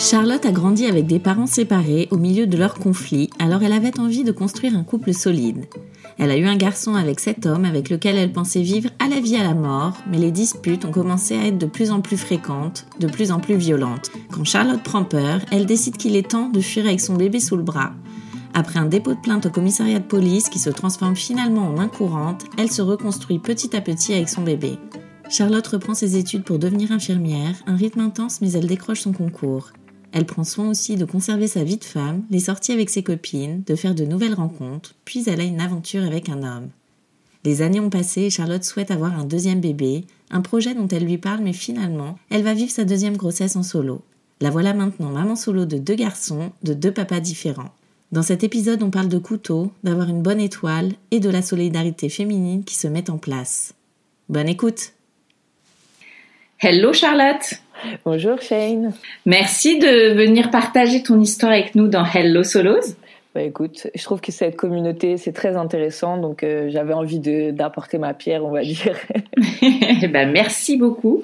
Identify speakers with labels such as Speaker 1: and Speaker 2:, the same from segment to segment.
Speaker 1: Charlotte a grandi avec des parents séparés au milieu de leurs conflits, alors elle avait envie de construire un couple solide. Elle a eu un garçon avec cet homme avec lequel elle pensait vivre à la vie à la mort, mais les disputes ont commencé à être de plus en plus fréquentes, de plus en plus violentes. Quand Charlotte prend peur, elle décide qu'il est temps de fuir avec son bébé sous le bras. Après un dépôt de plainte au commissariat de police qui se transforme finalement en main courante, elle se reconstruit petit à petit avec son bébé. Charlotte reprend ses études pour devenir infirmière, un rythme intense mais elle décroche son concours. Elle prend soin aussi de conserver sa vie de femme, les sorties avec ses copines, de faire de nouvelles rencontres, puis elle a une aventure avec un homme. Les années ont passé et Charlotte souhaite avoir un deuxième bébé, un projet dont elle lui parle mais finalement, elle va vivre sa deuxième grossesse en solo. La voilà maintenant maman solo de deux garçons, de deux papas différents. Dans cet épisode, on parle de couteau, d'avoir une bonne étoile et de la solidarité féminine qui se met en place. Bonne écoute
Speaker 2: Hello Charlotte
Speaker 3: Bonjour Shane.
Speaker 2: Merci de venir partager ton histoire avec nous dans Hello Solos.
Speaker 3: Bah écoute, je trouve que cette communauté c'est très intéressant, donc euh, j'avais envie d'apporter ma pierre, on va dire.
Speaker 2: bah merci beaucoup.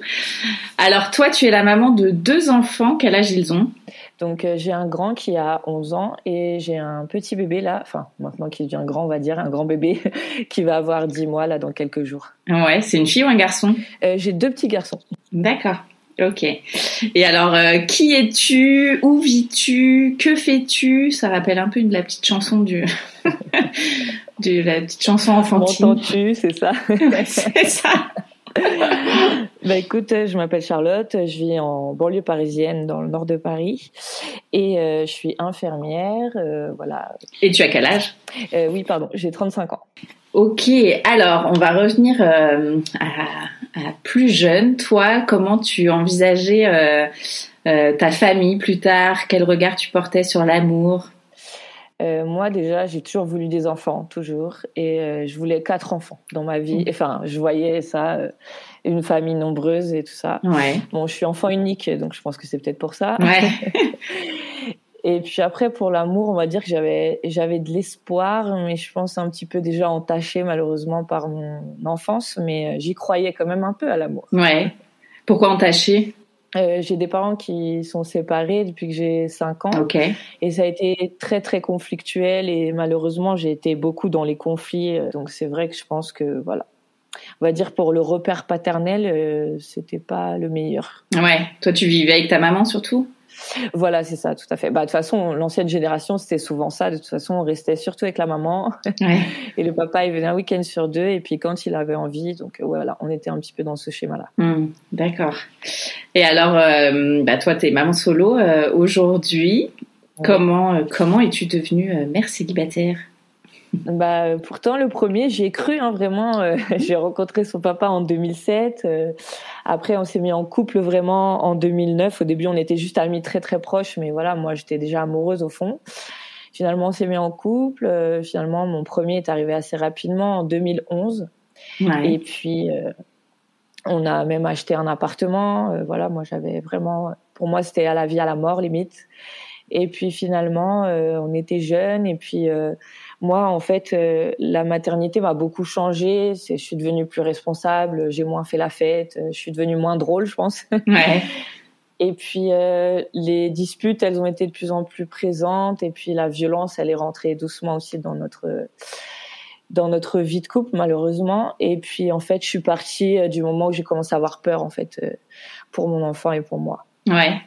Speaker 2: Alors toi, tu es la maman de deux enfants. Quel âge ils ont?
Speaker 3: Donc euh, j'ai un grand qui a 11 ans et j'ai un petit bébé là, enfin maintenant qui devient grand, on va dire, un grand bébé qui va avoir 10 mois là dans quelques jours.
Speaker 2: Ouais, c'est une fille ou un garçon?
Speaker 3: Euh, j'ai deux petits garçons.
Speaker 2: D'accord. Ok. Et alors, euh, qui es-tu? Où vis-tu? Que fais-tu? Ça rappelle un peu de la petite chanson du, de la petite chanson enfantine.
Speaker 3: M'entends-tu, c'est ça?
Speaker 2: Ouais, c'est ça.
Speaker 3: Bah écoute, euh, je m'appelle Charlotte, je vis en banlieue parisienne dans le nord de Paris et euh, je suis infirmière, euh, voilà.
Speaker 2: Et tu as quel âge?
Speaker 3: Euh, oui, pardon, j'ai 35 ans.
Speaker 2: Ok. Alors, on va revenir à, à plus jeune. Toi, comment tu envisageais ta famille plus tard? Quel regard tu portais sur l'amour?
Speaker 3: Euh, moi déjà, j'ai toujours voulu des enfants, toujours, et euh, je voulais quatre enfants dans ma vie. Enfin, je voyais ça, euh, une famille nombreuse et tout ça.
Speaker 2: Ouais.
Speaker 3: Bon, je suis enfant unique, donc je pense que c'est peut-être pour ça.
Speaker 2: Ouais.
Speaker 3: Et puis après, pour l'amour, on va dire que j'avais j'avais de l'espoir, mais je pense un petit peu déjà entaché malheureusement par mon enfance, mais j'y croyais quand même un peu à l'amour.
Speaker 2: Ouais. Pourquoi entaché?
Speaker 3: Euh, j'ai des parents qui sont séparés depuis que j'ai 5 ans. Et ça a été très très conflictuel et malheureusement j'ai été beaucoup dans les conflits. Donc c'est vrai que je pense que voilà, on va dire pour le repère paternel, euh, c'était pas le meilleur.
Speaker 2: Ouais. Toi, tu vivais avec ta maman surtout?
Speaker 3: Voilà, c'est ça, tout à fait. Bah de toute façon, l'ancienne génération c'était souvent ça. De toute façon, on restait surtout avec la maman
Speaker 2: Ouais.
Speaker 3: et le papa il venait un week-end sur deux et puis quand il avait envie, donc voilà, on était un petit peu dans ce schéma-là.
Speaker 2: Hmm, D'accord. Et alors, euh, bah toi, t'es maman solo euh, aujourd'hui. Comment euh, comment es-tu devenue mère célibataire?
Speaker 3: Bah, pourtant, le premier, j'y ai cru, hein, vraiment. euh, j'ai rencontré son papa en 2007. euh, après, on s'est mis en couple vraiment en 2009. Au début, on était juste amis très, très proches. Mais voilà, moi, j'étais déjà amoureuse au fond. Finalement, on s'est mis en couple. euh, finalement, mon premier est arrivé assez rapidement en 2011.
Speaker 2: Ouais.
Speaker 3: Et puis, on a même acheté un appartement. voilà, moi, j'avais vraiment... Pour moi, c'était à la vie, à la mort, limite. Et puis, finalement, on était jeunes. Et puis... euh, moi, en fait, euh, la maternité m'a beaucoup changé. je suis devenue plus responsable, j'ai moins fait la fête, je suis devenue moins drôle, je pense.
Speaker 2: Ouais.
Speaker 3: Et puis les disputes, elles ont été de plus en plus présentes. Et puis la violence, elle est rentrée doucement aussi dans notre dans notre vie de couple, malheureusement. Et puis en fait, je suis partie du moment où j'ai commencé à avoir peur, en fait, pour mon enfant et pour moi.
Speaker 2: Ouais.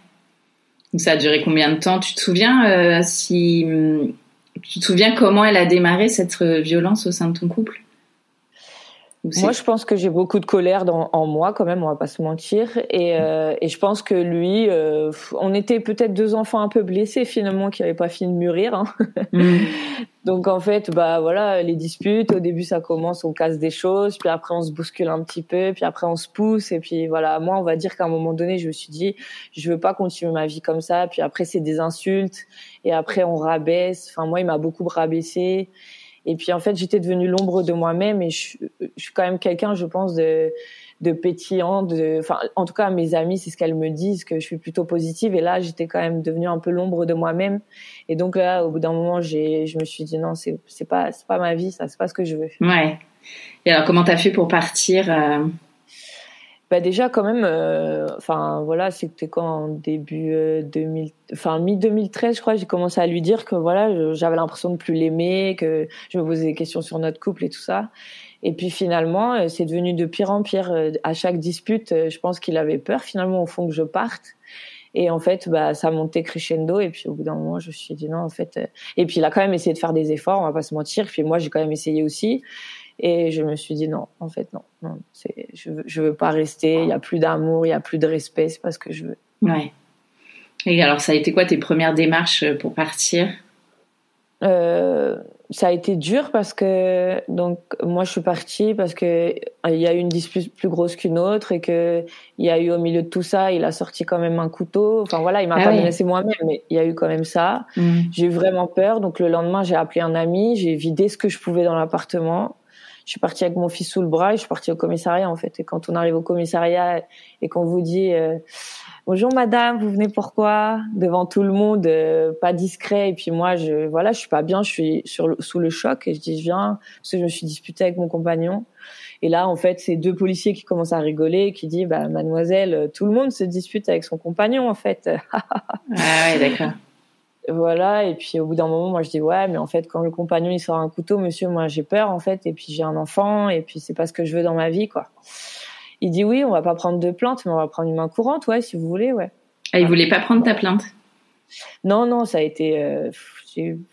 Speaker 2: Donc ça a duré combien de temps? Tu te souviens si tu te souviens comment elle a démarré cette violence au sein de ton couple?
Speaker 3: Moi, je pense que j'ai beaucoup de colère dans, en moi, quand même, on va pas se mentir. Et, euh, et je pense que lui, euh, on était peut-être deux enfants un peu blessés finalement, qui n'avaient pas fini de mûrir. Hein. Mm. Donc en fait, bah voilà, les disputes. Au début, ça commence, on casse des choses, puis après on se bouscule un petit peu, puis après on se pousse, et puis voilà. Moi, on va dire qu'à un moment donné, je me suis dit, je veux pas continuer ma vie comme ça. Puis après, c'est des insultes, et après on rabaisse. Enfin, moi, il m'a beaucoup rabaissé. Et puis en fait, j'étais devenue l'ombre de moi-même et je, suis quand même quelqu'un, je pense, de, de pétillant. De, enfin, en tout cas, mes amis, c'est ce qu'elles me disent, que je suis plutôt positive. Et là, j'étais quand même devenue un peu l'ombre de moi-même. Et donc là, au bout d'un moment, j'ai, je me suis dit non, c'est, c'est pas, c'est pas ma vie, ça, c'est pas ce que je veux.
Speaker 2: Ouais. Et alors, comment t'as fait pour partir euh,
Speaker 3: bah déjà quand même euh, enfin voilà c'était quand début 2000 euh, enfin mi 2013 je crois j'ai commencé à lui dire que voilà j'avais l'impression de plus l'aimer que je me posais des questions sur notre couple et tout ça. Et puis finalement euh, c'est devenu de pire en pire à chaque dispute je pense qu'il avait peur finalement au fond que je parte. Et en fait bah ça montait crescendo. Et puis au bout d'un moment je me suis dit non en fait et puis il a quand même essayé de faire des efforts on va pas se mentir. Puis moi j'ai quand même essayé aussi et je me suis dit non, en fait non, je veux, je veux pas rester. Il y a plus d'amour, il y a plus de respect. C'est pas ce que je veux.
Speaker 2: Ouais. Et alors, ça a été quoi tes premières démarches pour partir?
Speaker 3: Euh, ça a été dur parce que donc moi je suis partie parce que il y a eu une dispute plus grosse qu'une autre et que il y a eu au milieu de tout ça il a sorti quand même un couteau enfin voilà il m'a ah pas menacé moi-même mais il y a eu quand même ça mm. j'ai eu vraiment peur donc le lendemain j'ai appelé un ami j'ai vidé ce que je pouvais dans l'appartement je suis partie avec mon fils sous le bras et je suis partie au commissariat en fait. Et quand on arrive au commissariat et qu'on vous dit euh, bonjour madame, vous venez pourquoi devant tout le monde, euh, pas discret. Et puis moi, je voilà, je suis pas bien, je suis sur sous le choc et je dis je viens parce que je me suis disputée avec mon compagnon. Et là, en fait, c'est deux policiers qui commencent à rigoler et qui disent bah mademoiselle, tout le monde se dispute avec son compagnon en fait.
Speaker 2: ah ouais, d'accord.
Speaker 3: Voilà, et puis au bout d'un moment, moi je dis ouais, mais en fait, quand le compagnon il sort un couteau, monsieur, moi j'ai peur en fait, et puis j'ai un enfant, et puis c'est pas ce que je veux dans ma vie, quoi. Il dit oui, on va pas prendre de plainte, mais on va prendre une main courante, ouais, si vous voulez, ouais.
Speaker 2: Ah, il voulait pas prendre ta plainte?
Speaker 3: Non, non, ça a été, euh,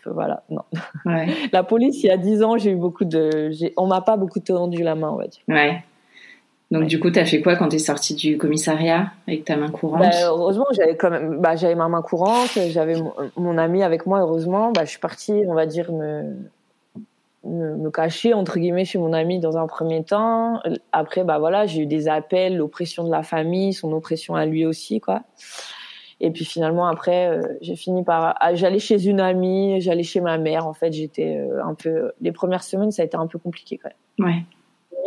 Speaker 3: voilà, non. Ouais. La police, il y a dix ans, j'ai eu beaucoup de, on m'a pas beaucoup tendu la main, on va dire.
Speaker 2: Ouais. Donc du coup, tu as fait quoi quand tu es sortie du commissariat avec ta main courante
Speaker 3: bah, Heureusement, j'avais quand même, bah, j'avais ma main courante, j'avais mon, ami avec moi. Heureusement, bah, je suis partie, on va dire me, me, cacher entre guillemets chez mon ami dans un premier temps. Après, bah voilà, j'ai eu des appels, l'oppression de la famille, son oppression à lui aussi, quoi. Et puis finalement, après, euh, j'ai fini par, ah, j'allais chez une amie, j'allais chez ma mère. En fait, j'étais euh, un peu, les premières semaines, ça a été un peu compliqué quand
Speaker 2: même. Ouais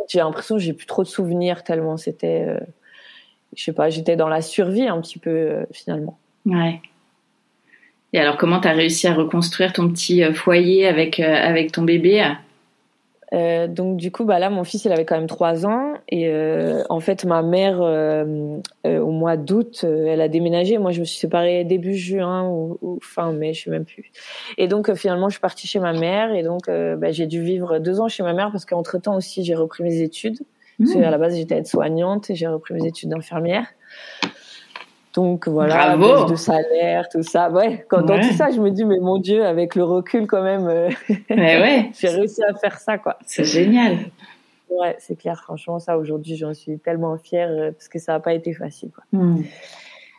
Speaker 3: j'ai l'impression que j'ai plus trop de souvenirs tellement c'était, euh, je sais pas, j'étais dans la survie un petit peu euh, finalement.
Speaker 2: Ouais. Et alors, comment tu as réussi à reconstruire ton petit euh, foyer avec, avec ton bébé?
Speaker 3: Donc du coup, bah là, mon fils, il avait quand même trois ans et euh, en fait, ma mère, euh, au mois d'août, elle a déménagé. Moi, je me suis séparée début juin ou, fin mai, je sais même plus. Et donc finalement, je suis partie chez ma mère et donc bah, j'ai dû vivre deux ans chez ma mère parce qu'entre temps aussi, j'ai repris mes études. Parce qu'à la base, j'étais aide-soignante et j'ai repris mes études d'infirmière. Donc voilà,
Speaker 2: baisse
Speaker 3: de salaire, tout ça. Ouais, quand dans tout ça, je me dis mais mon Dieu, avec le recul quand même, euh,
Speaker 2: ouais.
Speaker 3: j'ai réussi à faire ça quoi.
Speaker 2: C'est génial.
Speaker 3: Ouais, c'est clair. Franchement, ça aujourd'hui, j'en suis tellement fière euh, parce que ça n'a pas été facile. Quoi.
Speaker 2: Hmm.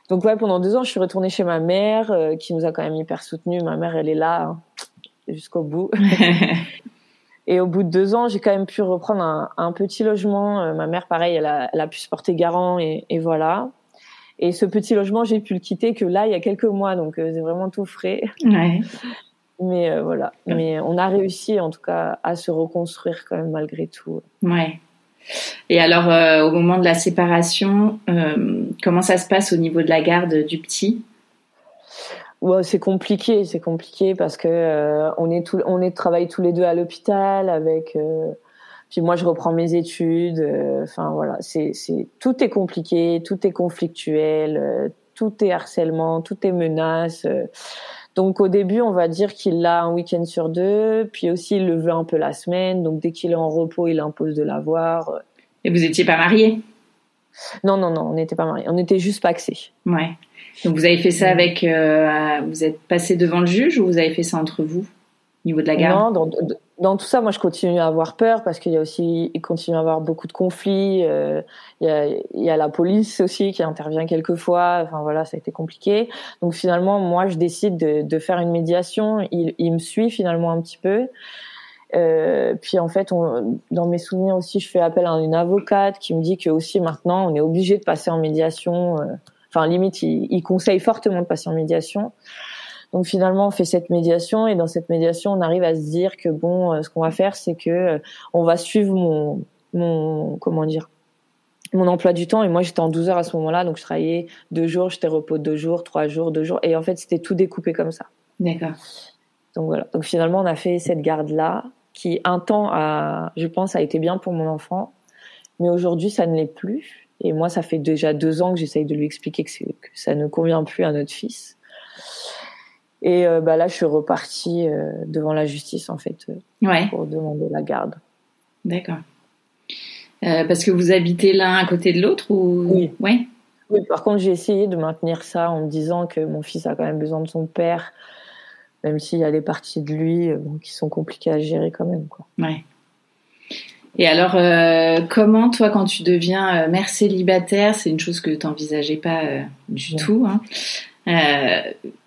Speaker 3: Donc ouais, pendant deux ans, je suis retournée chez ma mère, euh, qui nous a quand même hyper soutenus. Ma mère, elle est là hein, jusqu'au bout. Et au bout de deux ans, j'ai quand même pu reprendre un, un petit logement. ma mère, pareil, elle a, elle a pu se porter garant et, et voilà. Et ce petit logement, j'ai pu le quitter que là, il y a quelques mois, donc euh, c'est vraiment tout frais.
Speaker 2: Ouais.
Speaker 3: Mais euh, voilà. Mais on a réussi, en tout cas, à se reconstruire quand même malgré tout.
Speaker 2: Ouais. Et alors, euh, au moment de la séparation, comment ça se passe au niveau de la garde du petit?
Speaker 3: Ouais, c'est compliqué, c'est compliqué parce que euh, on est tout, on est travaille tous les deux à l'hôpital avec. Euh, puis moi, je reprends mes études. Euh, enfin voilà, c'est c'est tout est compliqué, tout est conflictuel, tout est harcèlement, tout est menace. Donc au début, on va dire qu'il l'a un week-end sur deux, puis aussi il le veut un peu la semaine. Donc dès qu'il est en repos, il impose de l'avoir.
Speaker 2: Et vous étiez pas mariés
Speaker 3: Non, non, non, on n'était pas mariés. On était juste paxés.
Speaker 2: Ouais. Donc vous avez fait ça avec, euh, vous êtes passé devant le juge ou vous avez fait ça entre vous, au niveau de la garde?
Speaker 3: Non, dans, tout ça, moi je continue à avoir peur parce qu'il y a aussi, il continue à avoir beaucoup de conflits. Euh, il, y a, il y a la police aussi qui intervient quelquefois. Enfin voilà, ça a été compliqué. Donc finalement, moi je décide de, de faire une médiation. Il, il, me suit finalement un petit peu. Euh, puis en fait, on, dans mes souvenirs aussi, je fais appel à une avocate qui me dit que aussi maintenant, on est obligé de passer en médiation. Euh, Enfin, limite, il, conseille fortement de passer en médiation. Donc finalement, on fait cette médiation et dans cette médiation, on arrive à se dire que bon, euh, ce qu'on va faire, c'est que euh, on va suivre mon, mon, comment dire, mon emploi du temps. Et moi, j'étais en 12 heures à ce moment-là, donc je travaillais deux jours, j'étais repos deux jours, trois jours, deux jours. Et en fait, c'était tout découpé comme ça.
Speaker 2: D'accord.
Speaker 3: Donc voilà. Donc finalement, on a fait cette garde-là, qui un temps a, je pense, a été bien pour mon enfant, mais aujourd'hui, ça ne l'est plus. Et moi, ça fait déjà deux ans que j'essaye de lui expliquer que, ça ne convient plus à notre fils. Et euh, bah là, je suis repartie euh, devant la justice en fait
Speaker 2: euh,
Speaker 3: pour demander la garde.
Speaker 2: D'accord. parce que vous habitez l'un à côté de l'autre ou?
Speaker 3: Oui.
Speaker 2: Ouais.
Speaker 3: Oui. Par contre, j'ai essayé de maintenir ça en me disant que mon fils a quand même besoin de son père, même s'il y a des parties de lui qui sont compliquées à gérer quand même. Quoi.
Speaker 2: Ouais. Et alors, euh, comment toi, quand tu deviens mère célibataire, c'est une chose que tu n'envisageais pas euh, du tout, hein,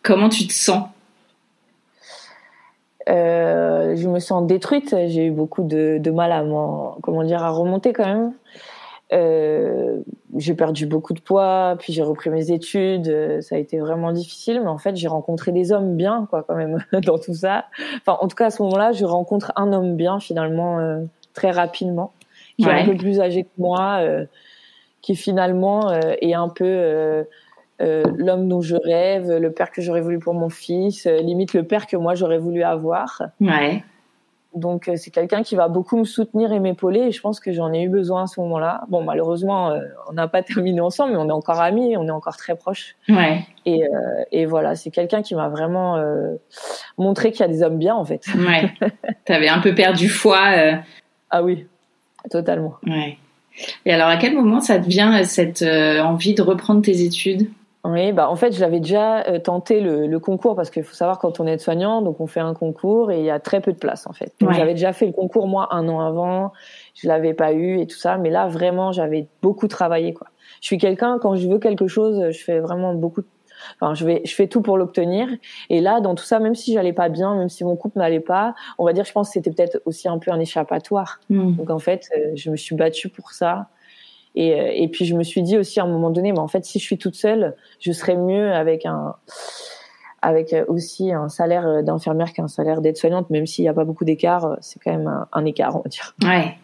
Speaker 2: comment tu te sens
Speaker 3: Je me sens détruite. J'ai eu beaucoup de, de mal à comment dire à remonter quand même. j'ai perdu beaucoup de poids, puis j'ai repris mes études. Ça a été vraiment difficile, mais en fait, j'ai rencontré des hommes bien, quoi, quand même, dans tout ça. Enfin, en tout cas, à ce moment-là, je rencontre un homme bien, finalement très rapidement, qui est un peu plus âgé que moi, euh, qui finalement euh, est un peu euh, l'homme dont je rêve, le père que j'aurais voulu pour mon fils, limite le père que moi j'aurais voulu avoir.
Speaker 2: Ouais.
Speaker 3: Donc c'est quelqu'un qui va beaucoup me soutenir et m'épauler et je pense que j'en ai eu besoin à ce moment-là. Bon malheureusement on n'a pas terminé ensemble mais on est encore amis, on est encore très proches.
Speaker 2: Ouais.
Speaker 3: Et, et voilà c'est quelqu'un qui m'a vraiment montré qu'il y a des hommes bien en fait.
Speaker 2: Ouais. T'avais un peu perdu foi
Speaker 3: ah oui, totalement.
Speaker 2: Ouais. Et alors, à quel moment ça devient euh, cette euh, envie de reprendre tes études?
Speaker 3: Oui, bah en fait, je l'avais déjà euh, tenté le, le, concours parce qu'il faut savoir quand on est soignant, donc on fait un concours et il y a très peu de place en fait. Donc j'avais déjà fait le concours moi un an avant, je l'avais pas eu et tout ça, mais là vraiment j'avais beaucoup travaillé quoi. Je suis quelqu'un quand je veux quelque chose, je fais vraiment beaucoup Enfin, je vais, je fais tout pour l'obtenir. Et là, dans tout ça, même si j'allais pas bien, même si mon couple n'allait pas, on va dire, je pense que c'était peut-être aussi un peu un échappatoire. Mm. Donc en fait, euh, je me suis battue pour ça. Et, euh, et puis je me suis dit aussi à un moment donné, mais en fait, si je suis toute seule, je serais mieux avec un avec euh, aussi un salaire d'infirmière qu'un salaire d'aide-soignante, même s'il n'y a pas beaucoup d'écart, c'est quand même un, écart, on va dire.
Speaker 2: Ouais.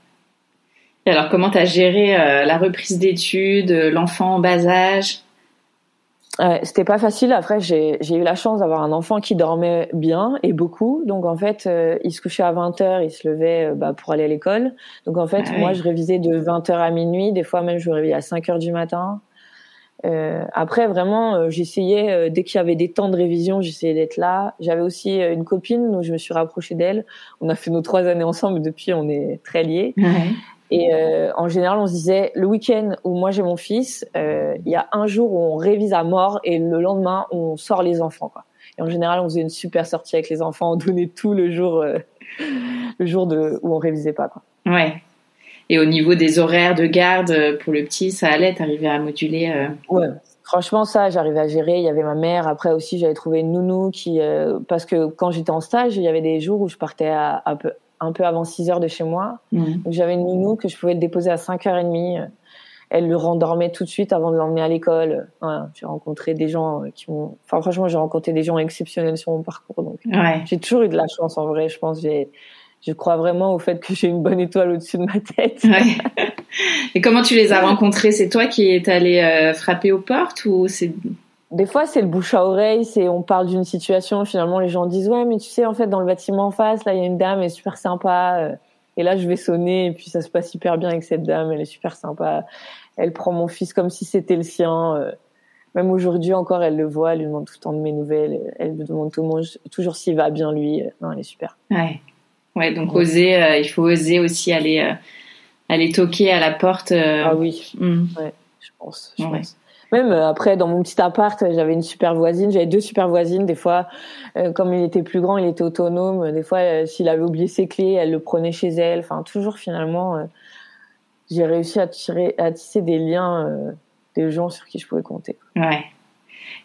Speaker 2: Et alors, comment tu as géré la reprise d'études, l'enfant en bas âge?
Speaker 3: Ouais, c'était pas facile. Après, j'ai eu la chance d'avoir un enfant qui dormait bien et beaucoup. Donc, en fait, euh, il se couchait à 20 h il se levait euh, bah, pour aller à l'école. Donc, en fait, ah moi, je révisais de 20 h à minuit. Des fois, même, je me réveillais à 5 h du matin. Euh, après, vraiment, euh, j'essayais, dès qu'il y avait des temps de révision, j'essayais d'être là. J'avais aussi une copine, donc je me suis rapprochée d'elle. On a fait nos trois années ensemble. Depuis, on est très liés.
Speaker 2: Ouais.
Speaker 3: Et euh, en général, on se disait le week-end où moi j'ai mon fils, euh, il y a un jour où on révise à mort et le lendemain on sort les enfants. Quoi. Et en général, on faisait une super sortie avec les enfants, on donnait tout le jour, euh, le jour de où on révisait pas. Quoi.
Speaker 2: Ouais. Et au niveau des horaires de garde pour le petit, ça allait, t'arrivais à moduler.
Speaker 3: Ouais. Franchement, ça, j'arrivais à gérer. Il y avait ma mère. Après aussi, j'avais trouvé une nounou qui, parce que quand j'étais en stage, il y avait des jours où je partais à, à peu, un peu avant 6 heures de chez moi.
Speaker 2: Mmh.
Speaker 3: Donc j'avais une nounou que je pouvais le déposer à 5h30. Elle le rendormait tout de suite avant de l'emmener à l'école. Voilà, j'ai rencontré des gens qui m'ont... Enfin franchement, j'ai rencontré des gens exceptionnels sur mon parcours. Donc
Speaker 2: ouais.
Speaker 3: j'ai toujours eu de la chance en vrai. Je pense j'ai je crois vraiment au fait que j'ai une bonne étoile au-dessus de ma tête.
Speaker 2: Ouais. Et comment tu les as rencontrés? C'est toi qui es allé euh, frapper aux portes ou c'est
Speaker 3: des fois, c'est le bouche à oreille, c'est on parle d'une situation, finalement les gens disent ouais, mais tu sais, en fait, dans le bâtiment en face, là, il y a une dame, elle est super sympa. Et là, je vais sonner, et puis ça se passe hyper bien avec cette dame, elle est super sympa. Elle prend mon fils comme si c'était le sien. Même aujourd'hui encore, elle le voit, elle lui demande tout le temps de mes nouvelles, elle me demande tout le monde, toujours s'il va bien lui. Non, elle est super.
Speaker 2: Ouais, ouais. Donc oser, il faut oser aussi aller aller toquer à la porte.
Speaker 3: Ah oui. Hmm. Ouais, je pense. Je pense. Même euh, après, dans mon petit appart, j'avais une super voisine. J'avais deux super voisines. Des fois, euh, comme il était plus grand, il était autonome. Des fois, euh, s'il avait oublié ses clés, elle le prenait chez elle. Enfin, toujours finalement, j'ai réussi à, tirer, à tisser des liens des gens sur qui je pouvais compter.
Speaker 2: Ouais.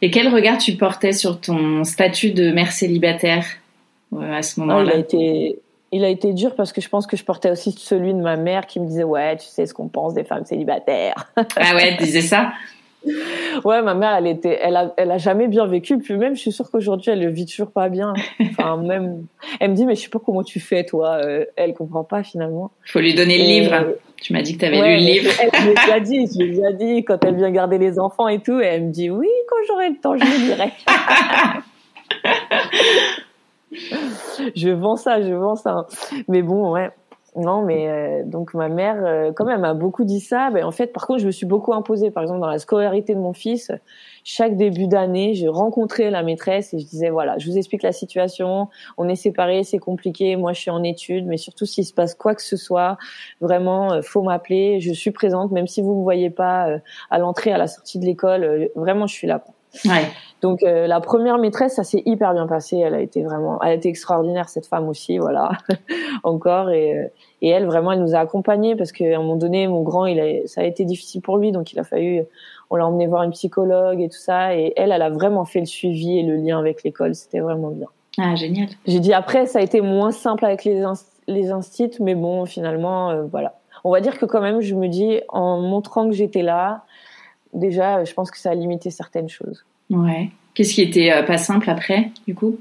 Speaker 2: Et quel regard tu portais sur ton statut de mère célibataire à ce moment-là
Speaker 3: ah, Il a été, il a été dur parce que je pense que je portais aussi celui de ma mère qui me disait ouais, tu sais ce qu'on pense des femmes célibataires.
Speaker 2: ah ouais, elle disait ça?
Speaker 3: Ouais, ma mère, elle était, elle a, elle a jamais bien vécu. Puis même, je suis sûre qu'aujourd'hui, elle le vit toujours pas bien. Enfin, même, elle me dit, mais je sais pas comment tu fais, toi. Euh, elle comprend pas finalement.
Speaker 2: Faut lui donner le livre. Tu m'as dit que tu avais lu le livre.
Speaker 3: Elle me l'a dit, je lui ai dit quand elle vient garder les enfants et tout. Et elle me dit, oui, quand j'aurai le temps, je le lirai. je vends ça, je vends ça. Mais bon, ouais. Non, mais euh, donc ma mère, euh, quand même, m'a beaucoup dit ça. Ben, en fait, par contre, je me suis beaucoup imposée. Par exemple, dans la scolarité de mon fils, chaque début d'année, je rencontrais la maîtresse et je disais voilà, je vous explique la situation. On est séparés, c'est compliqué. Moi, je suis en études, mais surtout s'il se passe quoi que ce soit, vraiment, euh, faut m'appeler. Je suis présente, même si vous me voyez pas à l'entrée, à la sortie de l'école. vraiment, je suis là.
Speaker 2: Ouais.
Speaker 3: Donc la première maîtresse, ça s'est hyper bien passé. Elle a été vraiment, elle a été extraordinaire cette femme aussi, voilà, encore et et elle, vraiment, elle nous a accompagnés parce qu'à un moment donné, mon grand, il a, ça a été difficile pour lui, donc il a fallu, on l'a emmené voir une psychologue et tout ça. Et elle, elle a vraiment fait le suivi et le lien avec l'école. C'était vraiment bien.
Speaker 2: Ah, génial.
Speaker 3: J'ai dit après, ça a été moins simple avec les, les instituts, mais bon, finalement, euh, voilà. On va dire que quand même, je me dis, en montrant que j'étais là, déjà, je pense que ça a limité certaines choses.
Speaker 2: Ouais. Qu'est-ce qui était euh, pas simple après, du coup?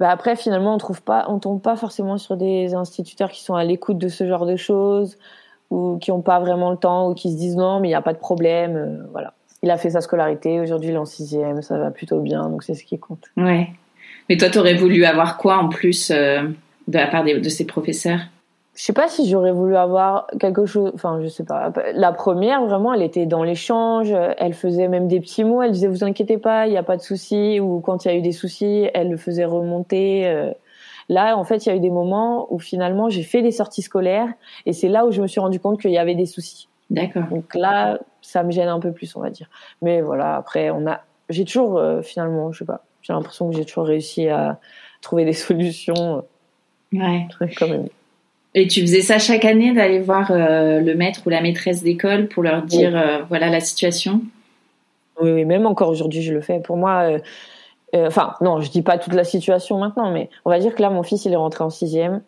Speaker 3: Bah après finalement on trouve pas, on tombe pas forcément sur des instituteurs qui sont à l'écoute de ce genre de choses ou qui ont pas vraiment le temps ou qui se disent non mais il n'y a pas de problème, euh, voilà. Il a fait sa scolarité, aujourd'hui il est en sixième, ça va plutôt bien, donc c'est ce qui compte.
Speaker 2: Ouais. Mais toi, tu aurais voulu avoir quoi en plus euh, de la part de ces professeurs?
Speaker 3: Je sais pas si j'aurais voulu avoir quelque chose enfin je sais pas. La première vraiment elle était dans l'échange elle faisait même des petits mots elle disait vous inquiétez pas il n'y a pas de souci ou quand il y a eu des soucis elle le faisait remonter euh. là en fait il y a eu des moments où finalement j'ai fait des sorties scolaires et c'est là où je me suis rendu compte qu'il y avait des soucis.
Speaker 2: D'accord.
Speaker 3: Donc là ça me gêne un peu plus on va dire. Mais voilà après on a j'ai toujours euh, finalement je sais pas j'ai l'impression que j'ai toujours réussi à trouver des solutions
Speaker 2: ouais.
Speaker 3: quand même
Speaker 2: et tu faisais ça chaque année d'aller voir euh, le maître ou la maîtresse d'école pour leur dire euh, voilà la situation?
Speaker 3: Oui, oui, même encore aujourd'hui je le fais. Pour moi, euh, enfin non, je dis pas toute la situation maintenant, mais on va dire que là mon fils il est rentré en sixième,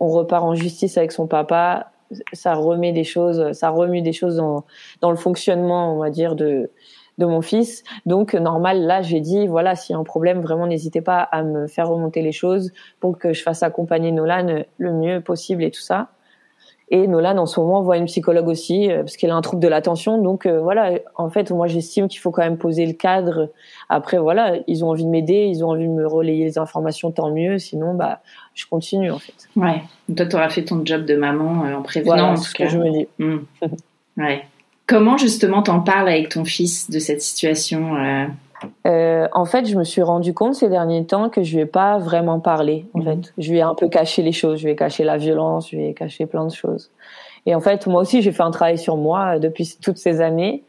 Speaker 3: on repart en justice avec son papa, ça remet des choses, ça remue des choses dans, dans le fonctionnement, on va dire de de mon fils. Donc normal, là j'ai dit voilà s'il y a un problème, vraiment n'hésitez pas à me faire remonter les choses pour que je fasse accompagner Nolan le mieux possible et tout ça. Et Nolan en ce moment voit une psychologue aussi euh, parce qu'elle a un trouble de l'attention. Donc euh, voilà, en fait moi j'estime qu'il faut quand même poser le cadre. Après voilà, ils ont envie de m'aider, ils ont envie de me relayer les informations, tant mieux. Sinon bah je continue en fait.
Speaker 2: Ouais. Toi tu auras fait ton job de maman euh, en prévenant
Speaker 3: en tout cas. Que je me dis.
Speaker 2: Hmm. ouais. Comment justement t'en parles avec ton fils de cette situation
Speaker 3: euh? Euh, en fait, je me suis rendu compte ces derniers temps que je lui ai pas vraiment parlé. En mhm. fait, je lui ai un peu caché les choses. Je lui ai caché la violence. Je lui ai caché plein de choses. Et en fait, moi aussi, j'ai fait un travail sur moi euh, depuis toutes ces années.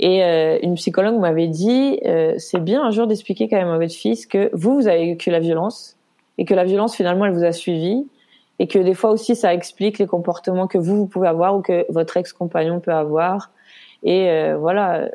Speaker 3: Et une psychologue m'avait dit, c'est bien un jour d'expliquer quand même à votre fils que vous, vous avez vécu la violence et que la violence finalement, elle vous a suivi et que des fois aussi, ça explique les comportements que vous, vous pouvez avoir ou que votre ex-compagnon peut avoir et euh, voilà,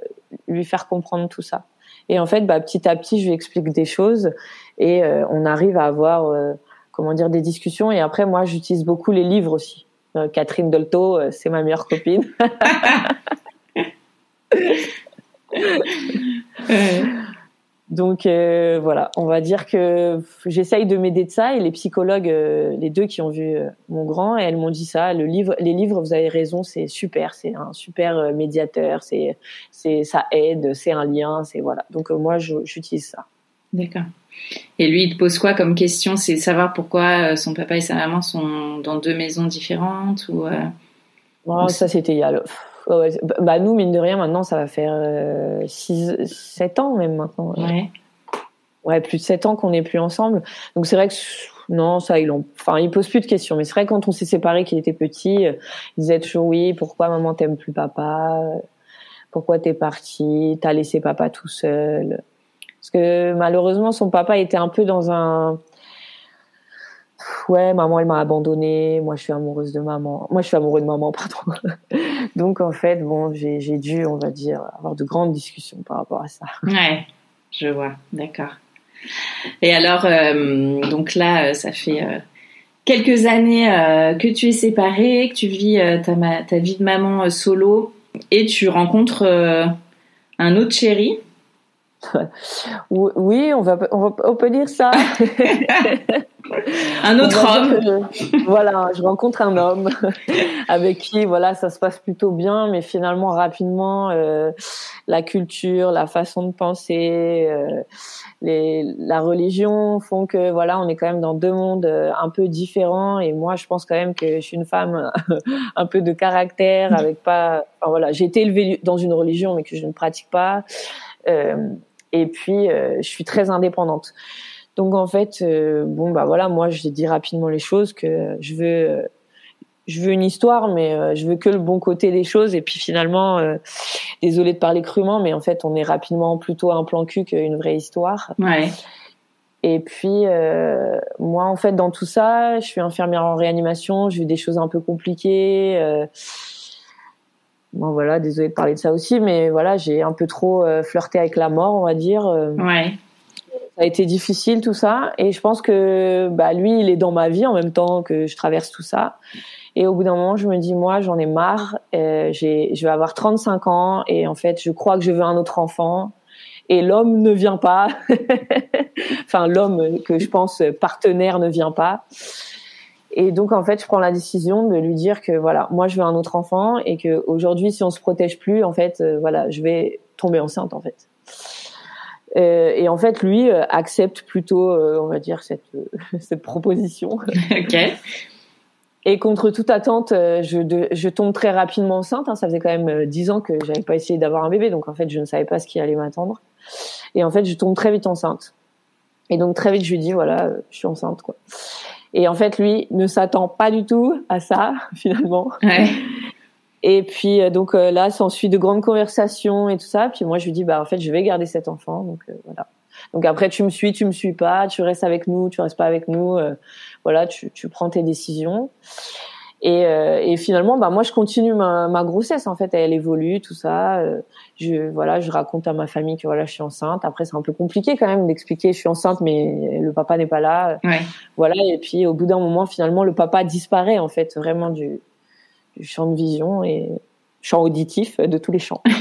Speaker 3: lui faire comprendre tout ça. Et en fait, bah, petit à petit, je lui explique des choses et euh, on arrive à avoir, euh, comment dire, des discussions. Et après, moi, j'utilise beaucoup les livres aussi. Catherine Dolto, c'est ma meilleure copine. Donc euh, voilà, on va dire que j'essaye de m'aider de ça et les psychologues, euh, les deux qui ont vu euh, mon grand, et elles m'ont dit ça. Le livre, les livres, vous avez raison, c'est super, c'est un super médiateur, c'est c'est ça aide, c'est un lien, c'est voilà. Donc moi j'utilise ça.
Speaker 2: D'accord. Et lui, il te pose quoi comme question? C'est savoir pourquoi son papa et sa maman sont dans deux maisons différentes ou
Speaker 3: Non, ça c'était il y a bah, nous, mine de rien, maintenant, ça va faire 6, euh, 7 ans même maintenant.
Speaker 2: Ouais.
Speaker 3: Ouais, plus de 7 ans qu'on n'est plus ensemble. Donc c'est vrai que non, ça, ils ont, enfin, ils posent plus de questions. Mais c'est vrai quand on s'est séparés, qu'il était petit, euh, ils disaient toujours oui, pourquoi maman t'aime plus papa? Pourquoi t'es parti? T'as laissé papa tout seul? Parce que malheureusement, son papa était un peu dans un, ouais, maman, elle m'a abandonnée. Moi, je suis amoureuse de maman. Moi, je suis amoureux de maman, pardon. Donc, en fait, bon, j'ai dû, on va dire, avoir de grandes discussions par rapport à ça.
Speaker 2: Ouais, je vois, d'accord. Et alors, euh, donc là, euh, ça fait euh, quelques années que tu es séparée, que tu vis ta, ta, vie de maman solo, et tu rencontres un autre chéri.
Speaker 3: Oui, on va, on, va, on peut dire ça.
Speaker 2: un autre homme.
Speaker 3: voilà, je rencontre un homme avec qui, voilà, ça se passe plutôt bien, mais finalement rapidement, euh, la culture, la façon de penser, euh, les, la religion font que, voilà, on est quand même dans deux mondes euh, un peu différents. Et moi, je pense quand même que je suis une femme un peu de caractère, avec pas, enfin, voilà, j'ai été élevée dans une religion, mais que je ne pratique pas. et puis, je suis très indépendante. Donc en fait, euh, bon bah voilà, moi j'ai dit rapidement les choses que je veux, euh, je veux une histoire, mais euh, je veux que le bon côté des choses. Et puis finalement, désolé de parler crûment, mais en fait on est rapidement plutôt un plan cul qu'une vraie histoire.
Speaker 2: Ouais.
Speaker 3: Et puis moi en fait dans tout ça, je suis infirmière en réanimation, j'ai vu des choses un peu compliquées. Bon voilà, désolé de parler de ça aussi, mais voilà, j'ai un peu trop flirté avec la mort, on va dire.
Speaker 2: Ouais
Speaker 3: ça a été difficile tout ça. Et je pense que bah lui il est dans ma vie en même temps que je traverse tout ça. Et au bout d'un moment je me dis moi j'en ai marre. Euh, j'ai je vais avoir 35 ans et en fait je crois que je veux un autre enfant. Et l'homme ne vient pas. Enfin l'homme que je pense partenaire ne vient pas. Et donc en fait je prends la décision de lui dire que voilà moi je veux un autre enfant et que aujourd'hui si on se protège plus en fait euh, voilà je vais tomber enceinte en fait et en fait, lui euh, accepte plutôt, euh, on va dire, cette, cette proposition.
Speaker 2: ok.
Speaker 3: Et contre toute attente, je, je tombe très rapidement enceinte. Hein. Ça faisait quand même dix ans que j'avais pas essayé d'avoir un bébé, donc en fait, je ne savais pas ce qui allait m'attendre. Et en fait, je tombe très vite enceinte. Et donc très vite, je lui dis voilà, je suis enceinte quoi. Et en fait, lui ne s'attend pas du tout à ça finalement.
Speaker 2: Ouais.
Speaker 3: Et puis euh, donc euh, là, s'ensuit de grandes conversations et tout ça. Puis moi, je lui dis bah en fait, je vais garder cet enfant. Donc euh, voilà. Donc après, tu me suis, tu me suis pas, tu restes avec nous, tu restes pas avec nous. voilà, tu, tu prends tes décisions. Et, et, finalement, bah moi, je continue ma, ma, grossesse. En fait, elle évolue, tout ça. je voilà, je raconte à ma famille que voilà, je suis enceinte. Après, c'est un peu compliqué quand même d'expliquer je suis enceinte, mais le papa n'est pas là.
Speaker 2: Ouais.
Speaker 3: Voilà. Et puis, au bout d'un moment, finalement, le papa disparaît en fait vraiment du du champ de vision et champ auditif de tous les champs.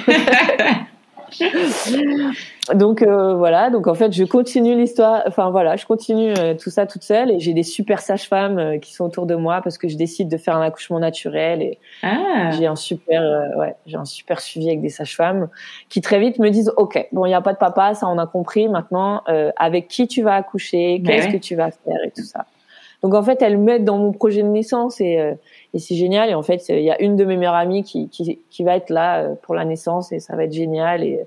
Speaker 3: donc euh, voilà, donc en fait je continue l'histoire, enfin voilà, je continue euh, tout ça toute seule et j'ai des super sages-femmes euh, qui sont autour de moi parce que je décide de faire un accouchement naturel et
Speaker 2: ah.
Speaker 3: j'ai un super, ouais, j'ai un super suivi avec des sages-femmes qui très vite me disent ok, bon il y a pas de papa, ça on a compris, maintenant avec qui tu vas accoucher, ben qu'est-ce que tu vas faire et tout ça? Donc en fait, elles m'aident dans mon projet de naissance et, euh, et c'est génial. Et en fait, il y a une de mes meilleures amies qui, qui, qui, va être là euh, pour la naissance et ça va être génial. Et,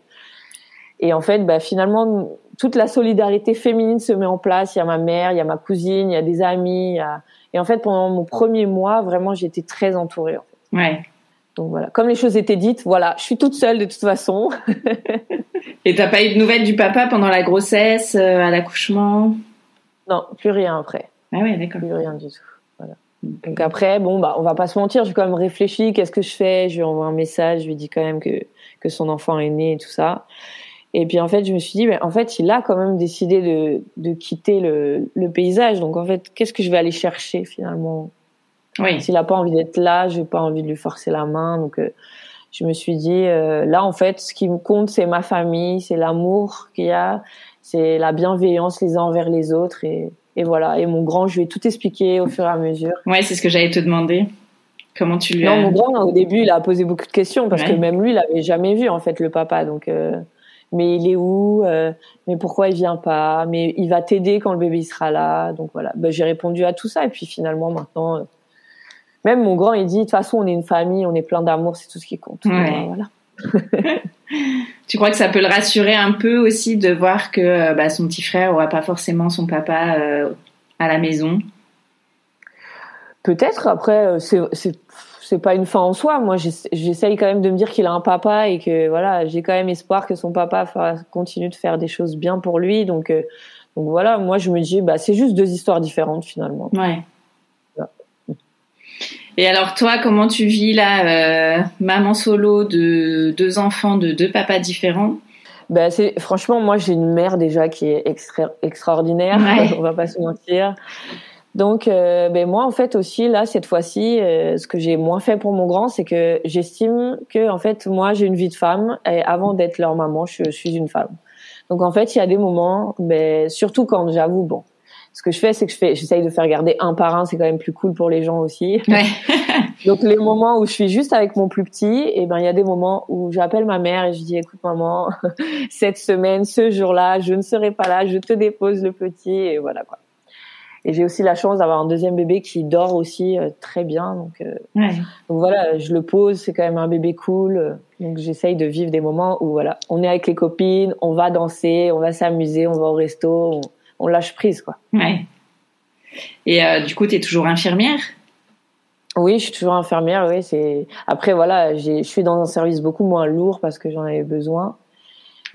Speaker 3: et en fait, bah, finalement, toute la solidarité féminine se met en place. Il y a ma mère, il y a ma cousine, il y a des amis. Y a... Et en fait, pendant mon premier mois, vraiment, j'étais très entourée. En fait.
Speaker 2: Ouais.
Speaker 3: Donc voilà, comme les choses étaient dites, voilà, je suis toute seule de toute façon.
Speaker 2: et t'as pas eu de nouvelles du papa pendant la grossesse, euh, à l'accouchement?
Speaker 3: Non, plus rien après.
Speaker 2: Ah ouais, d'accord.
Speaker 3: Plus rien du tout. Voilà. Donc après, bon, bah, on va pas se mentir, j'ai quand même réfléchi, qu'est-ce que je fais? Je lui envoie un message, je lui dis quand même que, que son enfant est né et tout ça. Et puis en fait, je me suis dit, mais en fait, il a quand même décidé de, de quitter le, le paysage. Donc en fait, qu'est-ce que je vais aller chercher finalement?
Speaker 2: Oui.
Speaker 3: S'il a pas envie d'être là, j'ai pas envie de lui forcer la main. Donc euh, je me suis dit, euh, là en fait, ce qui me compte, c'est ma famille, c'est l'amour qu'il y a, c'est la bienveillance les uns envers les autres et, et voilà. Et mon grand, je lui ai tout expliqué au fur et à mesure.
Speaker 2: Ouais, c'est ce que j'allais te demander. Comment tu lui
Speaker 3: Non, mon grand, au début, il a posé beaucoup de questions parce que même lui, il avait jamais vu en fait le papa. Donc, euh, mais il est où euh, Mais pourquoi il vient pas Mais il va t'aider quand le bébé sera là. Donc voilà. Ben, j'ai répondu à tout ça et puis finalement maintenant, euh, même mon grand, il dit de toute façon, on est une famille, on est plein d'amour, c'est tout ce qui compte. Voilà.
Speaker 2: Tu crois que ça peut le rassurer un peu aussi de voir que bah, son petit frère aura pas forcément son papa à la maison?
Speaker 3: Peut-être. Après, c'est c'est pas une fin en soi. Moi, j'essaye quand même de me dire qu'il a un papa et que voilà, j'ai quand même espoir que son papa continue de faire des choses bien pour lui. Donc, euh, donc voilà, moi je me dis, bah c'est juste deux histoires différentes finalement.
Speaker 2: Ouais. Et alors toi, comment tu vis là, euh, maman solo de deux enfants de deux papas différents?
Speaker 3: Bah, c'est franchement moi j'ai une mère déjà qui est extra, extraordinaire, on va pas se mentir. Donc, euh, ben moi, en fait aussi là cette fois-ci, euh, ce que j'ai moins fait pour mon grand, c'est que j'estime que en fait moi j'ai une vie de femme et avant d'être leur maman, je, suis une femme. Donc en fait, il y a des moments, ben surtout quand j'avoue, bon, ce que je fais, c'est que je fais, j'essaye de faire garder un par un, c'est quand même plus cool pour les gens aussi. Ouais. Donc les moments où je suis juste avec mon plus petit, et eh ben il y a des moments où j'appelle ma mère et je dis écoute maman, cette semaine, ce jour-là, je ne serai pas là, je te dépose le petit et voilà quoi. Et j'ai aussi la chance d'avoir un deuxième bébé qui dort aussi euh, très bien. Donc, euh, donc voilà, je le pose, c'est quand même un bébé cool. Donc j'essaye de vivre des moments où voilà, on est avec les copines, on va danser, on va s'amuser, on va au resto, on, lâche prise quoi.
Speaker 2: Ouais. Et euh, du coup, tu es toujours infirmière?
Speaker 3: Oui, je suis toujours infirmière. Oui, c'est après voilà, je suis dans un service beaucoup moins lourd parce que j'en avais besoin.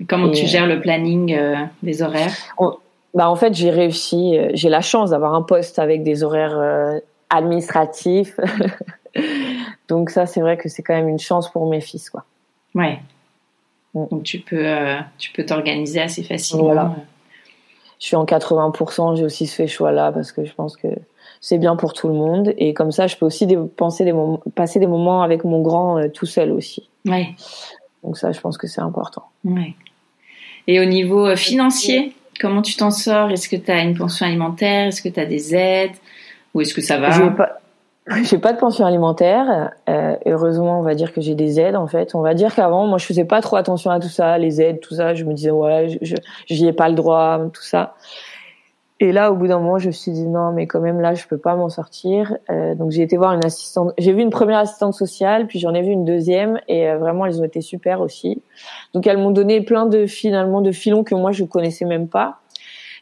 Speaker 2: Comment tu gères le planning des horaires?
Speaker 3: Bah en fait j'ai réussi, euh, j'ai la chance d'avoir un poste avec des horaires euh, administratifs. Donc ça c'est vrai que c'est quand même une chance pour mes fils quoi.
Speaker 2: Ouais. Mm. Donc tu peux euh, tu peux t'organiser assez facilement. Voilà.
Speaker 3: Je suis en 80%, j'ai aussi fait choix là parce que je pense que c'est bien pour tout le monde et comme ça je peux aussi penser des moments, passer des moments avec mon grand tout seul aussi.
Speaker 2: Ouais.
Speaker 3: Donc ça je pense que c'est important.
Speaker 2: Ouais. Et au niveau financier, Comment tu t'en sors? Est-ce que tu as une pension alimentaire? Est-ce que tu as des aides? Ou est-ce que ça va?
Speaker 3: J'ai pas, de pension alimentaire. Euh, heureusement, on va dire que j'ai des aides en fait. On va dire qu'avant, moi, je faisais pas trop attention à tout ça, les aides, tout ça. Je me disais ouais, je j'y ai pas le droit, tout ça. Et là, au bout d'un moment, je me suis dit non, mais quand même là, je peux pas m'en sortir. Euh, donc j'ai été voir une assistante. J'ai vu une première assistante sociale, puis j'en ai vu une deuxième, et euh, vraiment, elles ont été super aussi. Donc elles m'ont donné plein de finalement de filons que moi je connaissais même pas.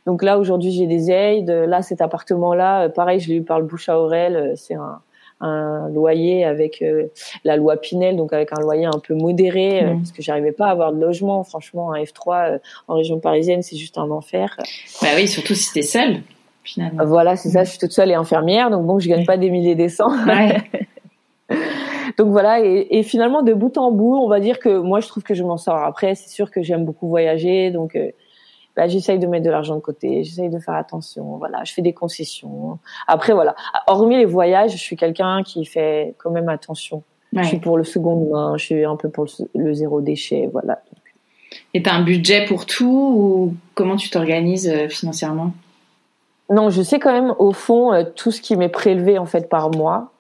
Speaker 3: Donc là, aujourd'hui, j'ai des aides. Là, cet appartement-là, euh, pareil, je l'ai eu par le bouche à oreille. C'est un, un loyer avec euh, la loi Pinel, donc avec un loyer un peu modéré, euh, mmh. parce que j'arrivais pas à avoir de logement. Franchement, un F3 euh, en région parisienne, c'est juste un enfer.
Speaker 2: Bah oui, surtout si t'es seule, finalement.
Speaker 3: Voilà, c'est ça. Je suis toute seule et infirmière, donc bon, je gagne pas des milliers des cents. donc voilà, et, et, finalement, de bout en bout, on va dire que moi, je trouve que je m'en sors. Après, c'est sûr que j'aime beaucoup voyager, donc bah, j'essaye de mettre de l'argent de côté, j'essaye de faire attention, voilà, je fais des concessions. Après, voilà, hormis les voyages, je suis quelqu'un qui fait quand même attention. Je suis pour le second main, je suis un peu pour le, zéro déchet, voilà.
Speaker 2: Et t'as un budget pour tout ou comment tu t'organises euh, financièrement?
Speaker 3: Non, je sais quand même au fond euh, tout ce qui m'est prélevé en fait par mois.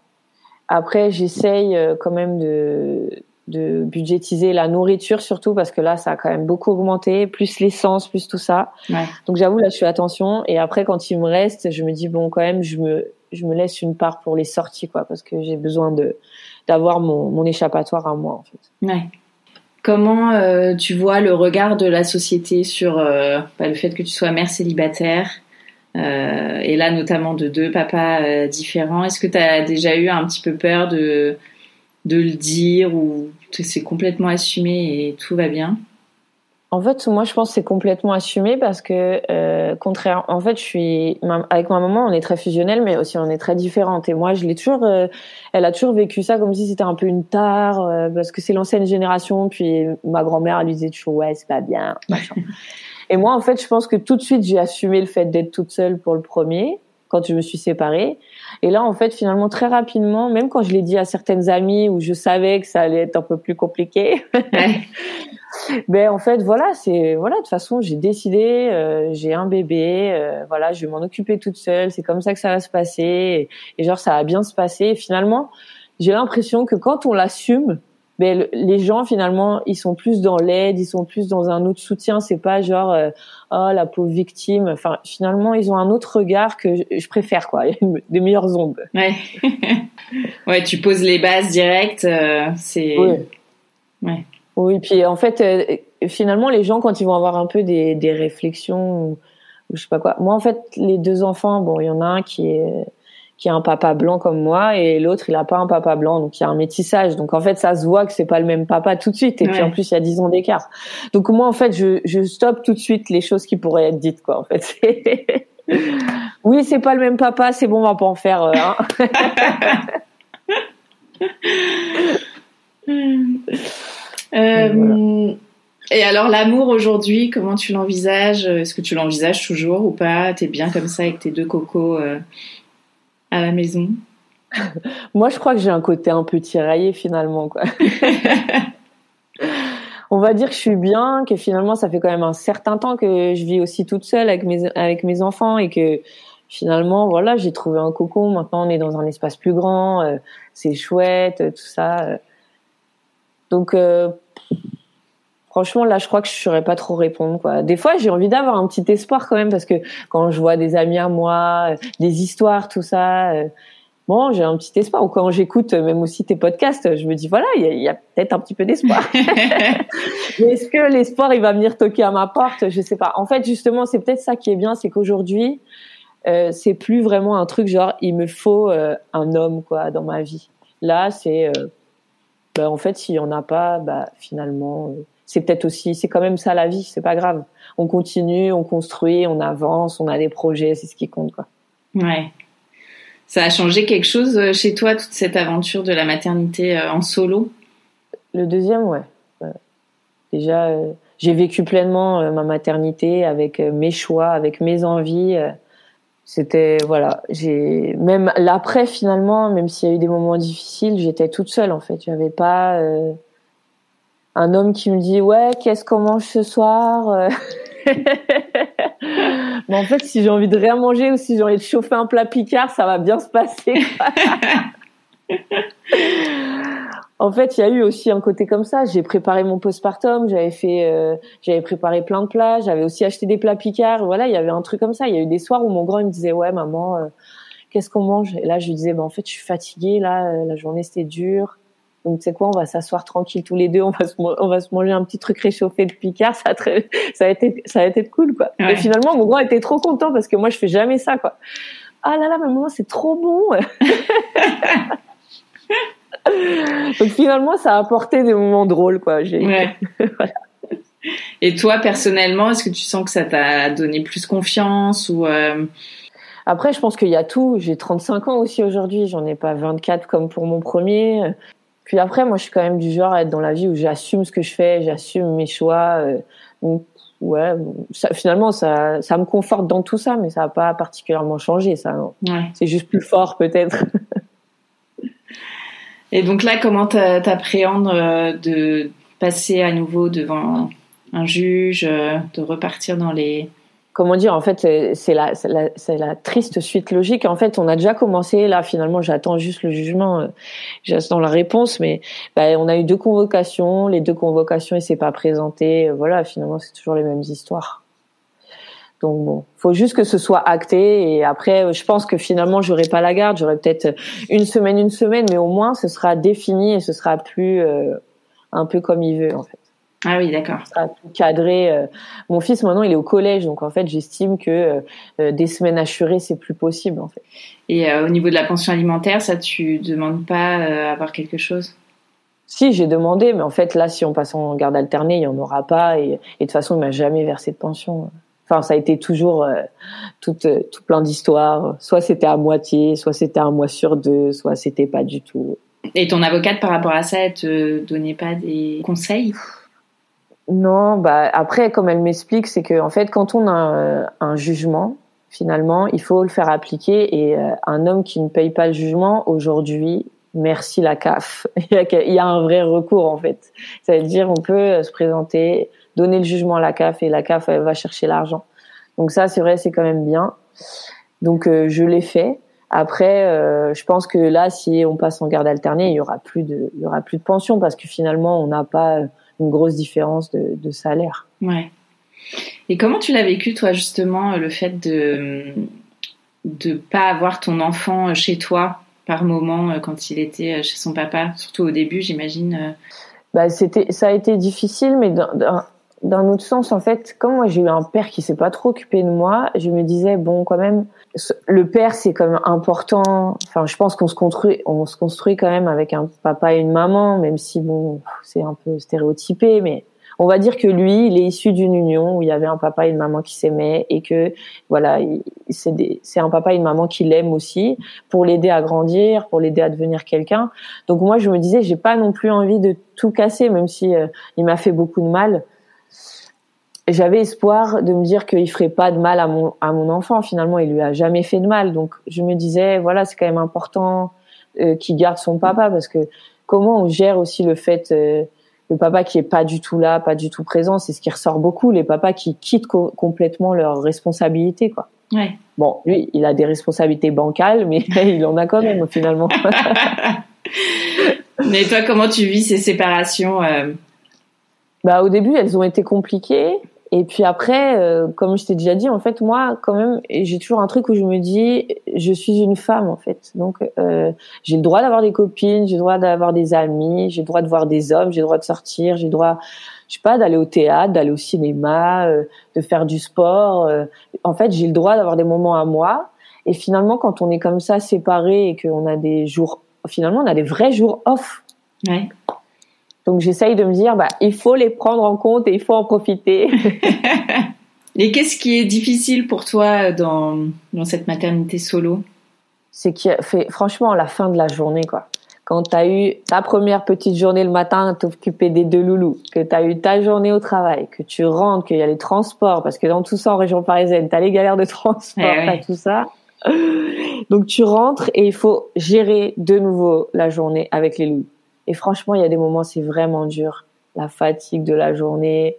Speaker 3: Après, j'essaye euh, quand même de de budgétiser la nourriture surtout parce que là ça a quand même beaucoup augmenté plus l'essence plus tout ça. Donc j'avoue là je fais attention. Et après quand il me reste je me dis bon quand même je me je me laisse une part pour les sorties quoi parce que j'ai besoin de d'avoir mon, mon échappatoire à moi en fait.
Speaker 2: Ouais. comment euh, tu vois le regard de la société sur euh, bah, le fait que tu sois mère célibataire euh, et là notamment de deux papas différents? Est-ce que tu as déjà eu un petit peu peur de de le dire ou c'est complètement assumé et tout va bien
Speaker 3: en fait, moi, je pense que c'est complètement assumé parce que, euh, contraire, en fait, je suis avec ma maman, on est très fusionnelle, mais aussi on est très différentes. Et moi, je l'ai toujours, euh, elle a toujours vécu ça comme si c'était un peu une tare, euh, parce que c'est l'ancienne génération. Puis ma grand-mère, elle lui disait toujours ouais, c'est pas bien, Et moi, en fait, je pense que tout de suite, j'ai assumé le fait d'être toute seule pour le premier quand je me suis séparée. Et là, en fait, finalement, très rapidement, même quand je l'ai dit à certaines amies où je savais que ça allait être un peu plus compliqué, ben en fait, voilà, c'est voilà. De toute façon, j'ai décidé, euh, j'ai un bébé, euh, voilà, je vais m'en occuper toute seule. C'est comme ça que ça va se passer, et, et genre ça va bien se passer. Et finalement, j'ai l'impression que quand on l'assume, les gens finalement ils sont plus dans l'aide, ils sont plus dans un autre soutien. C'est pas genre euh, oh la pauvre victime. Enfin finalement ils ont un autre regard que je, préfère quoi, des meilleures ondes.
Speaker 2: Ouais, ouais, tu poses les bases directes. Euh, c'est
Speaker 3: oui. Ouais. Oui, puis en fait euh, finalement les gens quand ils vont avoir un peu des, des réflexions ou, ou je sais pas quoi. Moi en fait les deux enfants, bon il y en a un qui est qui a un papa blanc comme moi et l'autre il a pas un papa blanc. Donc il y a un métissage. Donc en fait ça se voit que c'est pas le même papa tout de suite. Et puis en plus il y a 10 ans d'écart. Donc moi en fait je, je stoppe tout de suite les choses qui pourraient être dites quoi en fait. Oui c'est pas le même papa c'est bon on va pas en faire euh, hein.
Speaker 2: euh, et alors l'amour aujourd'hui, comment tu l'envisages? Est-ce que tu l'envisages toujours ou pas? T'es bien comme ça avec tes deux cocos euh, à la maison
Speaker 3: Moi, je crois que j'ai un côté un peu tiraillé finalement. Quoi. On va dire que je suis bien, que finalement, ça fait quand même un certain temps que je vis aussi toute seule avec mes, avec mes enfants et que finalement, voilà, j'ai trouvé un cocon. Maintenant, on est dans un espace plus grand, euh, c'est chouette, tout ça. Donc, euh, franchement, là, je crois que je saurais pas trop répondre. Quoi. Des fois, j'ai envie d'avoir un petit espoir quand même parce que quand je vois des amis à moi, euh, des histoires, tout ça, euh, bon, j'ai un petit espoir. Ou quand j'écoute euh, même aussi tes podcasts, je me dis voilà, il y a, peut-être un petit peu d'espoir. Mais est-ce que l'espoir il va venir toquer à ma porte? Je sais pas. En fait, justement, c'est peut-être ça qui est bien, c'est qu'aujourd'hui, euh, c'est plus vraiment un truc genre il me faut un homme quoi dans ma vie. Là, c'est bah, en fait, s'il y en a pas, bah finalement c'est peut-être aussi, c'est quand même ça la vie, c'est pas grave. On continue, on construit, on avance, on a des projets, c'est ce qui compte, quoi.
Speaker 2: Ouais. Ça a changé quelque chose euh, chez toi, toute cette aventure de la maternité euh, en solo?
Speaker 3: Le deuxième, ouais. Déjà, euh, j'ai vécu pleinement ma maternité avec mes choix, avec mes envies. C'était voilà, j'ai même l'après finalement, même s'il y a eu des moments difficiles, j'étais toute seule en fait. J'avais pas un homme qui me dit ouais qu'est-ce qu'on mange ce soir euh. mais en fait si j'ai envie de rien manger ou si j'ai envie de chauffer un plat picard ça va bien se passer en fait il y a eu aussi un côté comme ça. J'ai préparé mon postpartum j'avais fait euh, j'avais préparé plein de plats j'avais aussi acheté des plats picards voilà il y avait un truc comme ça. Il y a eu des soirs où mon grand il me disait ouais maman euh, qu'est-ce qu'on mange? Et là je lui disais bah en fait je suis fatiguée là la journée c'était dur donc, tu sais quoi, on va s'asseoir tranquille tous les deux, on va se, on va se manger un petit truc réchauffé de Picard, ça a, très, ça a été, ça a été cool, quoi. Et finalement, mon grand était trop content parce que moi, je fais jamais ça, quoi. Ah là là, maman, c'est trop bon. Donc finalement, ça a apporté des moments drôles, quoi.
Speaker 2: Ouais. Et toi, personnellement, est-ce que tu sens que ça t'a donné plus confiance ou euh...
Speaker 3: Après, je pense qu'il y a tout. J'ai 35 ans aussi aujourd'hui. J'en ai pas 24 comme pour mon premier. Puis après, moi, je suis quand même du genre à être dans la vie où j'assume ce que je fais, j'assume mes choix. Euh, donc, ouais, ça, finalement, ça, ça me conforte dans tout ça, mais ça n'a pas particulièrement changé, ça. Ouais. C'est juste plus fort, peut-être.
Speaker 2: Et donc là, comment t'appréhendes euh, de passer à nouveau devant un juge, euh, de repartir dans les
Speaker 3: comment dire, en fait, c'est la, la, la, triste suite logique. En fait, on a déjà commencé, là, finalement, j'attends juste le jugement, euh, j'attends la réponse, mais bah, on a eu deux convocations, les deux convocations, il s'est pas présenté, euh, voilà, finalement, c'est toujours les mêmes histoires. Donc bon, faut juste que ce soit acté et après, je pense que finalement, j'aurai pas la garde, j'aurai peut-être une semaine, une semaine, mais au moins, ce sera défini et ce sera plus euh, un peu comme il veut, en fait.
Speaker 2: Ah oui, d'accord.
Speaker 3: Ça tout cadré. Euh. Mon fils maintenant, il est au collège, donc en fait, j'estime que euh, euh, des semaines assurées, c'est plus possible en fait.
Speaker 2: Et au niveau de la pension alimentaire, ça, tu demandes pas à avoir quelque chose?
Speaker 3: Si, j'ai demandé, mais en fait, là, si on passe en garde alternée, il y en aura pas, et, de toute façon, il m'a jamais versé de pension. Enfin, ça a été toujours tout, tout plein d'histoires. Soit c'était à moitié, soit c'était un mois sur deux, soit c'était pas du tout.
Speaker 2: Et ton avocate, par rapport à ça, elle te donnait pas des conseils?
Speaker 3: Non, bah après, comme elle m'explique, c'est que en fait, quand on a un, jugement, finalement, il faut le faire appliquer. Et euh, un homme qui ne paye pas le jugement, aujourd'hui, merci la CAF. il y a un vrai recours, en fait. Ça veut dire, on peut euh, se présenter, donner le jugement à la CAF et la CAF va chercher l'argent. Donc ça, c'est vrai, c'est quand même bien. Donc euh, je l'ai fait. Après, je pense que là, si on passe en garde alternée, il y aura plus de, il y aura plus de pension parce que finalement, on n'a pas une grosse différence de, de salaire.
Speaker 2: Ouais. Et comment tu l'as vécu, toi, justement, le fait de ne pas avoir ton enfant chez toi par moment quand il était chez son papa, surtout au début, j'imagine.
Speaker 3: Bah, c'était, ça a été difficile, mais d'un autre sens, en fait, comme moi j'ai eu un père qui s'est pas trop occupé de moi, je me disais bon, quand même, le père c'est quand même important. Enfin, je pense qu'on se construit, on se construit quand même avec un papa et une maman, même si bon, c'est un peu stéréotypé, mais on va dire que lui, il est issu d'une union où il y avait un papa et une maman qui s'aimaient et que voilà, c'est un papa et une maman qui l'aiment aussi pour l'aider à grandir, pour l'aider à devenir quelqu'un. Donc moi, je me disais, j'ai pas non plus envie de tout casser, même si euh, il m'a fait beaucoup de mal. J'avais espoir de me dire qu'il ferait pas de mal à mon à mon enfant. Finalement, il lui a jamais fait de mal. Donc je me disais, voilà, c'est quand même important euh, qu'il garde son papa parce que comment on gère aussi le fait euh, le papa qui est pas du tout là, pas du tout présent, c'est ce qui ressort beaucoup. Les papas qui quittent complètement leurs responsabilités, quoi.
Speaker 2: Ouais.
Speaker 3: Bon, lui, il a des responsabilités bancales, mais il en a quand même finalement.
Speaker 2: mais toi, comment tu vis ces séparations euh?
Speaker 3: Bah, au début, elles ont été compliquées. Et puis après, euh, comme je t'ai déjà dit, en fait, moi, quand même, j'ai toujours un truc où je me dis, je suis une femme, en fait. Donc, euh, j'ai le droit d'avoir des copines, j'ai le droit d'avoir des amis, j'ai le droit de voir des hommes, j'ai le droit de sortir, j'ai le droit, je sais pas, d'aller au théâtre, d'aller au cinéma, euh, de faire du sport. Euh. en fait, j'ai le droit d'avoir des moments à moi. Et finalement, quand on est comme ça, séparés et qu'on a des jours, finalement, on a des vrais jours off.
Speaker 2: Ouais.
Speaker 3: Donc j'essaye de me dire, bah, il faut les prendre en compte et il faut en profiter.
Speaker 2: et qu'est-ce qui est difficile pour toi dans, dans cette maternité solo?
Speaker 3: C'est qui fait franchement la fin de la journée, quoi. Quand tu as eu ta première petite journée le matin à t'occuper des deux loulous, que tu as eu ta journée au travail, que tu rentres, qu'il y a les transports, parce que dans tout ça en région parisienne, tu as les galères de transport, eh tout ça. Donc tu rentres et il faut gérer de nouveau la journée avec les loups. Et franchement, il y a des moments, c'est vraiment dur. La fatigue de la journée.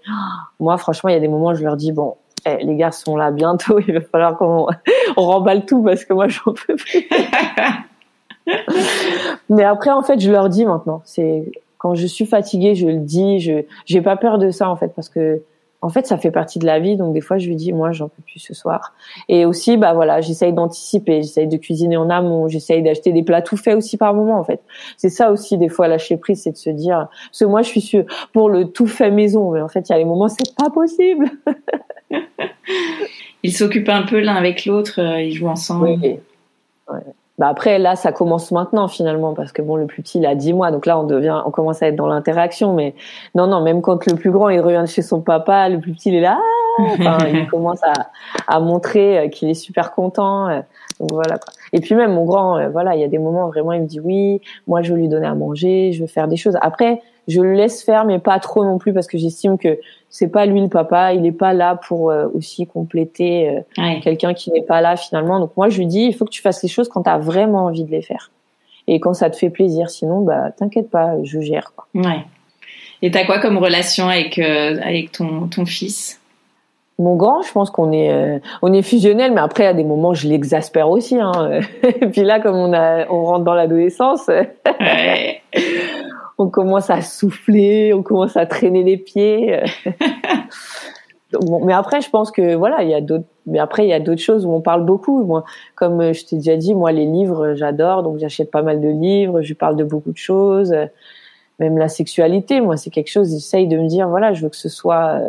Speaker 3: Moi, franchement, il y a des moments, je leur dis, bon, eh, les gars sont là bientôt, il va falloir qu'on on remballe tout parce que moi, j'en peux plus. Mais après, en fait, je leur dis maintenant. C'est quand je suis fatiguée, je le dis. Je j'ai pas peur de ça en fait parce que en fait, ça fait partie de la vie. Donc des fois, je lui dis, moi, j'en peux plus ce soir. Et aussi, bah voilà, j'essaye d'anticiper, j'essaye de cuisiner en amont, j'essaye d'acheter des plats tout faits aussi par moment. En fait, c'est ça aussi des fois lâcher prise, c'est de se dire, parce que moi, je suis sûre pour le tout fait maison, mais en fait, il y a les moments, c'est pas possible.
Speaker 2: ils s'occupent un peu l'un avec l'autre, euh, ils jouent ensemble.
Speaker 3: Oui. Ouais. Bah après là ça commence maintenant finalement parce que bon le plus petit il a 10 mois. Donc là on devient on commence à être dans l'interaction. Mais non non même quand le plus grand il revient chez son papa le plus petit il est là. Enfin, il commence à, à montrer euh, qu'il est super content euh, donc voilà quoi. et puis même mon grand euh, voilà il y a des moments vraiment il me dit oui moi je veux lui donner à manger je veux faire des choses. Après je le laisse faire mais pas trop non plus parce que j'estime que c'est pas lui le papa, il est pas là pour euh, aussi compléter euh, quelqu'un qui n'est pas là finalement. Donc moi je lui dis il faut que tu fasses les choses quand tu as vraiment envie de les faire et quand ça te fait plaisir. Sinon bah t'inquiète pas, je gère quoi.
Speaker 2: Ouais. Et t'as quoi comme relation avec euh, avec ton ton fils?
Speaker 3: Mon grand, je pense qu'on est on est fusionnel, mais après à des moments je l'exaspère aussi. Hein. Et puis là, comme on a on rentre dans l'adolescence, ouais. on commence à souffler, on commence à traîner les pieds. mais après, je pense que voilà, il y a d'autres. Mais après, il y a d'autres choses où on parle beaucoup. Moi, comme je t'ai déjà dit, moi, les livres, j'adore, donc j'achète pas mal de livres. Je parle de beaucoup de choses, même la sexualité. Moi, c'est quelque chose. J'essaye de me dire, voilà, je veux que ce soit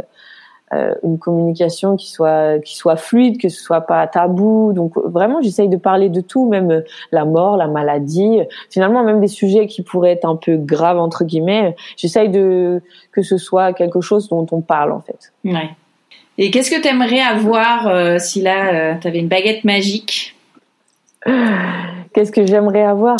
Speaker 3: une communication qui soit qui soit fluide, que ce soit pas tabou. Donc vraiment, j'essaye de parler de tout, même euh, la mort, la maladie, finalement même des sujets qui pourraient être un peu graves entre guillemets. J'essaye de que ce soit quelque chose dont on parle en fait.
Speaker 2: Ouais. Et qu'est-ce que tu aimerais avoir euh, si là tu avais une baguette magique?
Speaker 3: Qu'est-ce que j'aimerais avoir?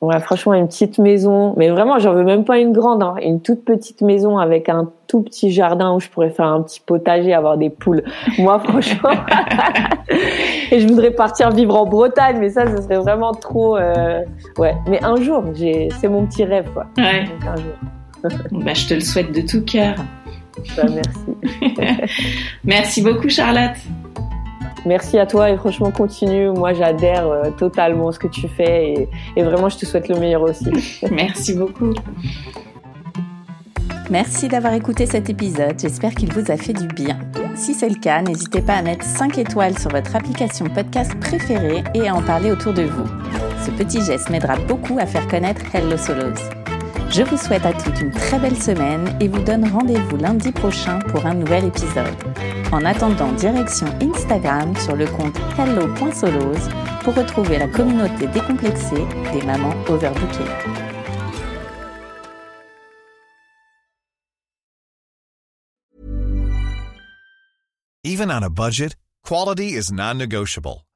Speaker 3: Ouais, franchement, une petite maison, mais vraiment, j'en veux même pas une grande, hein. une toute petite maison avec un tout petit jardin où je pourrais faire un petit potager, avoir des poules. Moi, franchement, et je voudrais partir vivre en Bretagne, mais ça, ce serait vraiment trop. Euh... Ouais, mais un jour, j'ai, c'est mon petit rêve, quoi.
Speaker 2: Ouais. Donc, un jour. bah, je te le souhaite de tout cœur.
Speaker 3: Bah, merci.
Speaker 2: merci beaucoup, Charlotte.
Speaker 3: Merci à toi et franchement continue. Moi j'adhère euh, totalement ce que tu fais et, et, vraiment je te souhaite le meilleur aussi.
Speaker 2: Merci beaucoup.
Speaker 1: Merci d'avoir écouté cet épisode, j'espère qu'il vous a fait du bien. Si c'est le cas, n'hésitez pas à mettre 5 étoiles sur votre application podcast préférée et à en parler autour de vous. Ce petit geste m'aidera beaucoup à faire connaître Hello Solos. Je vous souhaite à toutes une très belle semaine et vous donne rendez-vous lundi prochain pour un nouvel épisode. En attendant, direction Instagram sur le compte hello.solos pour retrouver la communauté décomplexée des mamans overbookées.
Speaker 4: Even on a budget, quality is non-negotiable.